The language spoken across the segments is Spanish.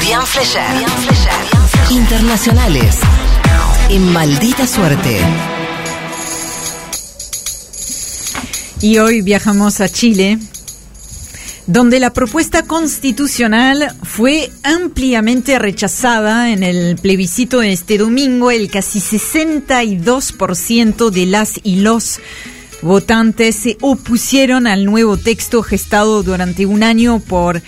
Urián Flecher. Internacionales. En maldita suerte. Y hoy viajamos a Chile, donde la propuesta constitucional fue ampliamente rechazada en el plebiscito de este domingo. El casi 62% de las y los votantes se opusieron al nuevo texto gestado durante un año por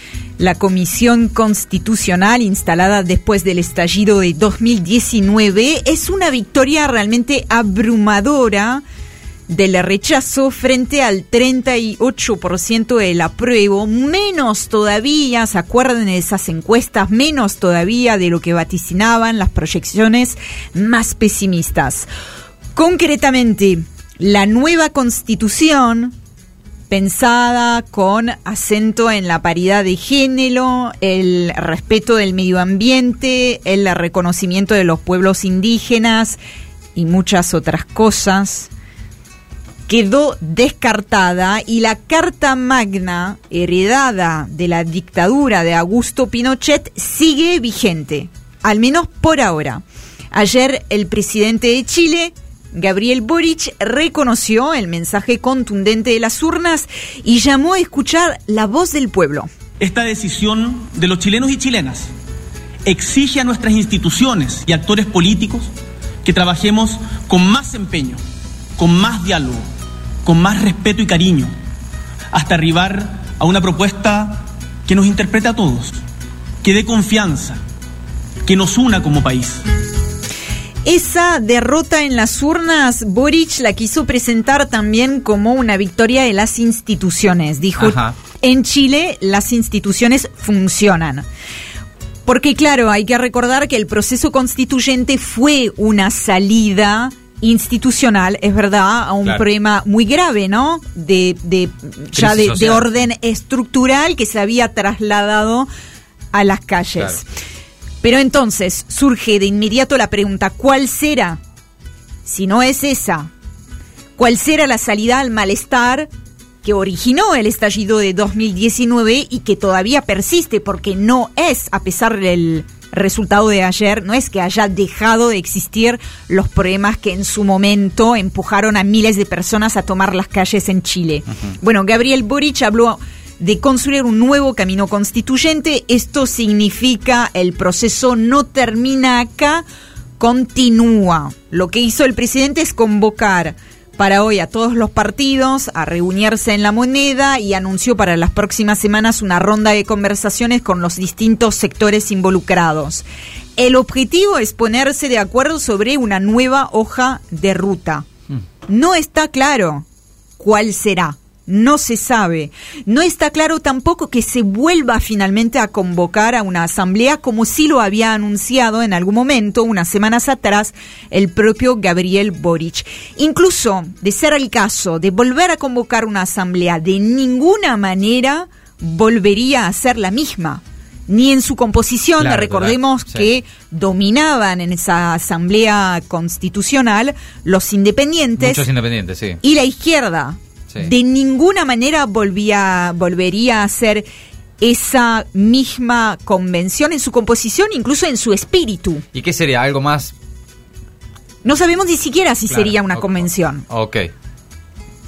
la Comisión Constitucional instalada después del estallido de 2019. Es una victoria realmente abrumadora del rechazo frente al 38% del apruebo, menos todavía, se acuerdan de esas encuestas, menos todavía de lo que vaticinaban las proyecciones más pesimistas. Concretamente, la nueva constitución pensada con acento en la paridad de género, el respeto del medio ambiente, el reconocimiento de los pueblos indígenas y muchas otras cosas quedó descartada y la Carta Magna, heredada de la dictadura de Augusto Pinochet, sigue vigente, al menos por ahora. Ayer el presidente de Chile, Gabriel Boric, reconoció el mensaje contundente de las urnas y llamó a escuchar la voz del pueblo. Esta decisión de los chilenos y chilenas exige a nuestras instituciones y actores políticos que trabajemos con más empeño, con más diálogo con más respeto y cariño, hasta arribar a una propuesta que nos interprete a todos, que dé confianza, que nos una como país. Esa derrota en las urnas, Boric la quiso presentar también como una victoria de las instituciones. Dijo, en Chile las instituciones funcionan. Porque claro, hay que recordar que el proceso constituyente fue una salida institucional, es verdad, a un problema muy grave, ¿no? De, de ya de, orden estructural que se había trasladado a las calles. Pero entonces surge de inmediato la pregunta, ¿cuál será? Si no es esa, ¿cuál será la salida al malestar que originó el estallido de 2019 y que todavía persiste porque no es, a pesar del resultado de ayer no es que haya dejado de existir los problemas que en su momento empujaron a miles de personas a tomar las calles en Chile. Bueno, Gabriel Boric habló de construir un nuevo camino constituyente. Esto significa el proceso no termina acá, continúa. Lo que hizo el presidente es convocar para hoy a todos los partidos a reunirse en la moneda y anunció para las próximas semanas una ronda de conversaciones con los distintos sectores involucrados. El objetivo es ponerse de acuerdo sobre una nueva hoja de ruta. Hmm. No está claro cuál será no se sabe. No está claro tampoco que se vuelva finalmente a convocar a una asamblea como sí lo había anunciado en algún momento, unas semanas atrás, el propio Gabriel Boric. Incluso, de ser el caso de volver a convocar una asamblea, de ninguna manera volvería a ser la misma ni en su composición, recordemos que dominaban en esa asamblea constitucional los independientes, Muchos independientes sí. y la izquierda, de ninguna manera volvía, volvería a ser esa misma convención en su composición, incluso en su espíritu. ¿Y qué sería? ¿Algo más? No sabemos ni siquiera si sería una convención. Ok.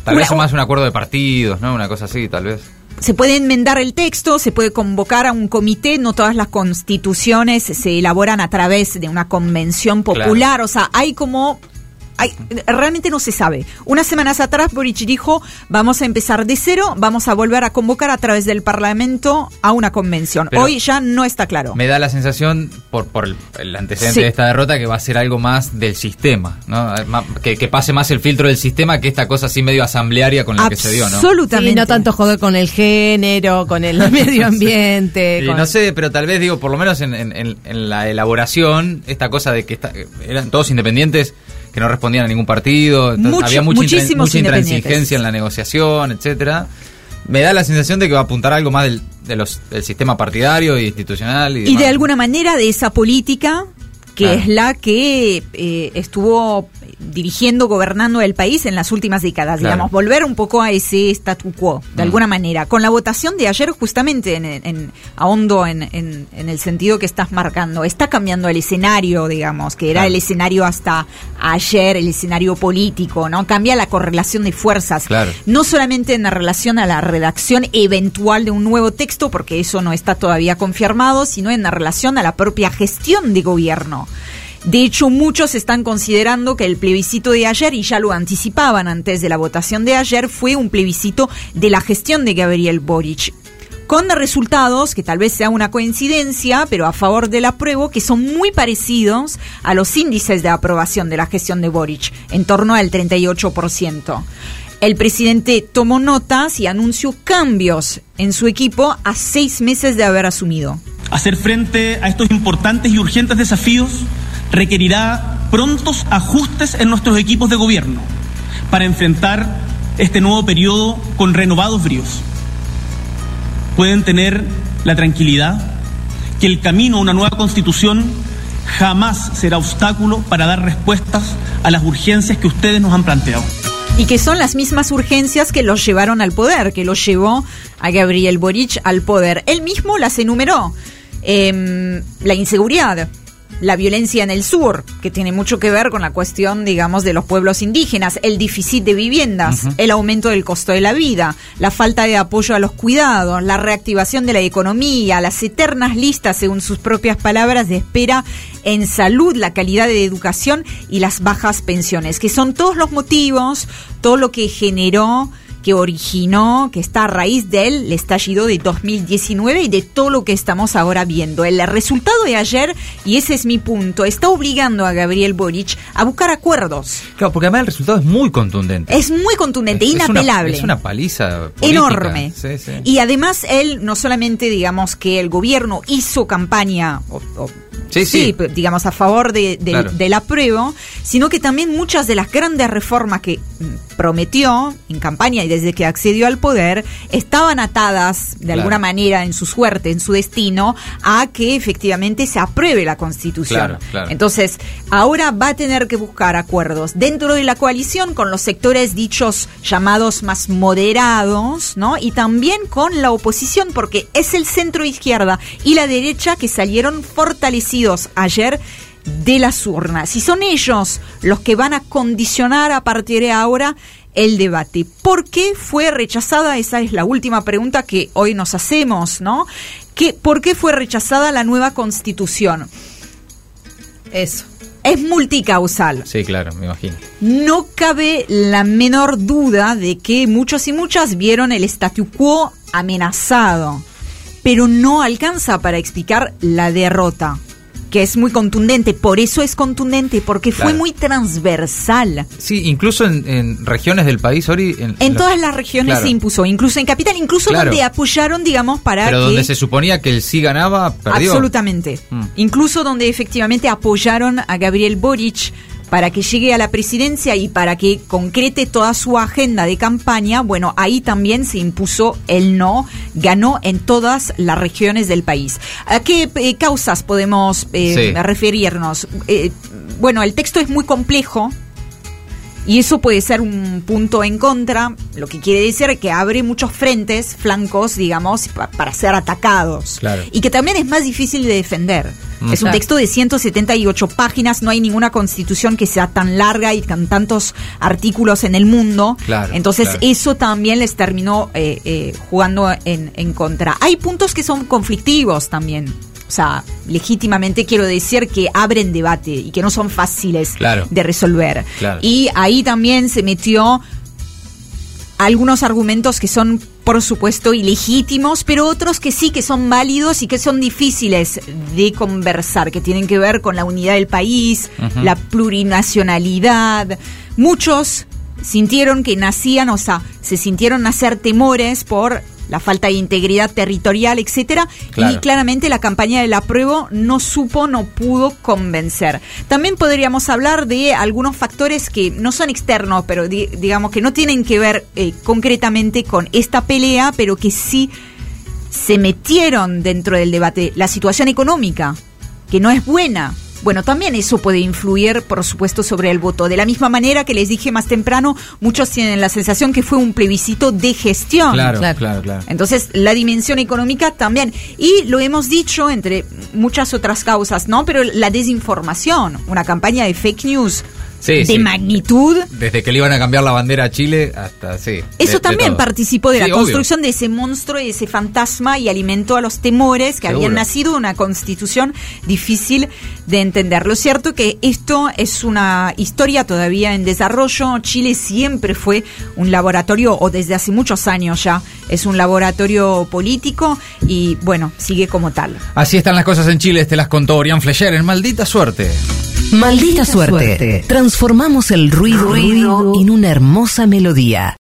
Tal vez más un acuerdo de partidos, ¿no? Una cosa así, tal vez. Se puede enmendar el texto, se puede convocar a un comité, no todas las constituciones se elaboran a través de una convención popular, o sea, hay como realmente no se sabe. Unas semanas atrás Boric dijo, vamos a empezar de cero, vamos a volver a convocar a través del Parlamento a una convención. Hoy ya no está claro. Me da la sensación, por, por el, antecedente de esta derrota, que va a ser algo más del sistema, ¿no? Que, pase más el filtro del sistema que esta cosa así medio asamblearia con la que se dio, ¿no? Absolutamente. no tanto joder con el género, con el medio ambiente. No sé, pero tal vez digo, por lo menos en, en la elaboración, esta cosa de que eran todos independientes que no respondían a ningún partido, había mucha, mucha intransigencia en la negociación, etcétera. Me da la sensación de que va a apuntar algo más del, de los, del sistema partidario e institucional. Y, de alguna manera de esa política que es la que eh, estuvo dirigiendo, gobernando el país en las últimas décadas, digamos, volver un poco a ese statu quo, de mm. alguna manera. Con la votación de ayer, justamente en, en ahondo en, en, el sentido que estás marcando, está cambiando el escenario, digamos, que era el escenario hasta ayer, el escenario político, ¿no? Cambia la correlación de fuerzas. No solamente en relación a la redacción eventual de un nuevo texto, porque eso no está todavía confirmado, sino en relación a la propia gestión de gobierno. De hecho, muchos están considerando que el plebiscito de ayer, y ya lo anticipaban antes de la votación de ayer, fue un plebiscito de la gestión de Gabriel Boric con resultados que tal vez sea una coincidencia, pero a favor del apruebo, que son muy parecidos a los índices de aprobación de la gestión de Boric, en torno al 38%. El presidente tomó notas y anunció cambios en su equipo a seis meses de haber asumido. Hacer frente a estos importantes y urgentes desafíos requerirá prontos ajustes en nuestros equipos de gobierno para enfrentar este nuevo periodo con renovados bríos. Pueden tener la tranquilidad que el camino a una nueva constitución jamás será obstáculo para dar respuestas a las urgencias que ustedes nos han planteado. Y que son las mismas urgencias que los llevaron al poder, que los llevó a Gabriel Boric al poder. Él mismo las enumeró. Em, la inseguridad, la violencia en el sur, que tiene mucho que ver con la cuestión, digamos, de los pueblos indígenas, el déficit de viviendas, el aumento del costo de la vida, la falta de apoyo a los cuidados, la reactivación de la economía, las eternas listas, según sus propias palabras, de espera en salud, la calidad de educación y las bajas pensiones, que son todos los motivos, todo lo que generó que originó, que está a raíz del estallido de 2019 y de todo lo que estamos ahora viendo. El resultado de ayer, y ese es mi punto, está obligando a Gabriel Boric a buscar acuerdos. Claro, porque además el resultado es muy contundente. Es muy contundente, inapelable. Es una, paliza enorme. Y además él no solamente digamos que el gobierno hizo campaña sí, digamos, a favor de, del apruebo, sino que también muchas de las grandes reformas que prometió en campaña y desde que accedió al poder estaban atadas de alguna manera en su suerte, en su destino, a que efectivamente se apruebe la constitución. Entonces, ahora va a tener que buscar acuerdos dentro de la coalición con los sectores dichos llamados más moderados, ¿no? Y también con la oposición, porque es el centro izquierda y la derecha que salieron fortalecidos ayer de las urnas. Y son ellos los que van a condicionar a partir de ahora el debate. ¿Por qué fue rechazada? Esa es la última pregunta que hoy nos hacemos, ¿no? ¿Por qué fue rechazada la nueva constitución? Eso. Es multicausal. Sí, claro, me imagino. No cabe la menor duda de que muchos y muchas vieron el statu quo amenazado, pero no alcanza para explicar la derrota que es muy contundente. Por eso es contundente, porque fue muy transversal. Sí, incluso en, regiones del país, Ori. En, todas las regiones se impuso, incluso en Capital, incluso donde apoyaron, digamos, para. Pero donde se suponía que el sí ganaba, perdió. Absolutamente. Mm. Incluso donde efectivamente apoyaron a Gabriel Boric para que llegue a la presidencia y para que concrete toda su agenda de campaña, bueno, ahí también se impuso el no, ganó en todas las regiones del país. ¿A qué eh, causas podemos eh, referirnos? Eh, bueno, el texto es muy complejo, y eso puede ser un punto en contra, lo que quiere decir que abre muchos frentes, flancos, digamos, para ser atacados. Y que también es más difícil de defender. Mm. Es un texto de 178 páginas, no hay ninguna constitución que sea tan larga y con tantos artículos en el mundo. Entonces eso también les terminó eh, eh, jugando en, en contra. Hay puntos que son conflictivos también. O sea, legítimamente quiero decir que abren debate y que no son fáciles de resolver. Y ahí también se metió algunos argumentos que son, por supuesto, ilegítimos, pero otros que sí que son válidos y que son difíciles de conversar, que tienen que ver con la unidad del país, la plurinacionalidad. Muchos sintieron que nacían, o sea, se sintieron nacer temores por la falta de integridad territorial, etcétera, y claramente la campaña del apruebo no supo, no pudo convencer. También podríamos hablar de algunos factores que no son externos, pero digamos que no tienen que ver eh, concretamente con esta pelea, pero que sí se metieron dentro del debate. La situación económica, que no es buena, bueno, también eso puede influir, por supuesto, sobre el voto. De la misma manera que les dije más temprano, muchos tienen la sensación que fue un plebiscito de gestión. Claro, claro, claro. Entonces, la dimensión económica también. Y lo hemos dicho entre muchas otras causas, ¿no? Pero la desinformación, una campaña de fake news de magnitud. Desde que le iban a cambiar la bandera a Chile hasta, sí. Eso también participó de la construcción de ese monstruo y ese fantasma y alimentó a los temores que habían nacido una constitución difícil de entender. Lo cierto que esto es una historia todavía en desarrollo. Chile siempre fue un laboratorio, o desde hace muchos años ya, es un laboratorio político y bueno, sigue como tal. Así están las cosas en Chile, te las contó Orián Flecher en Maldita Suerte. Maldita suerte. Transformamos el ruido, ruido en una hermosa melodía.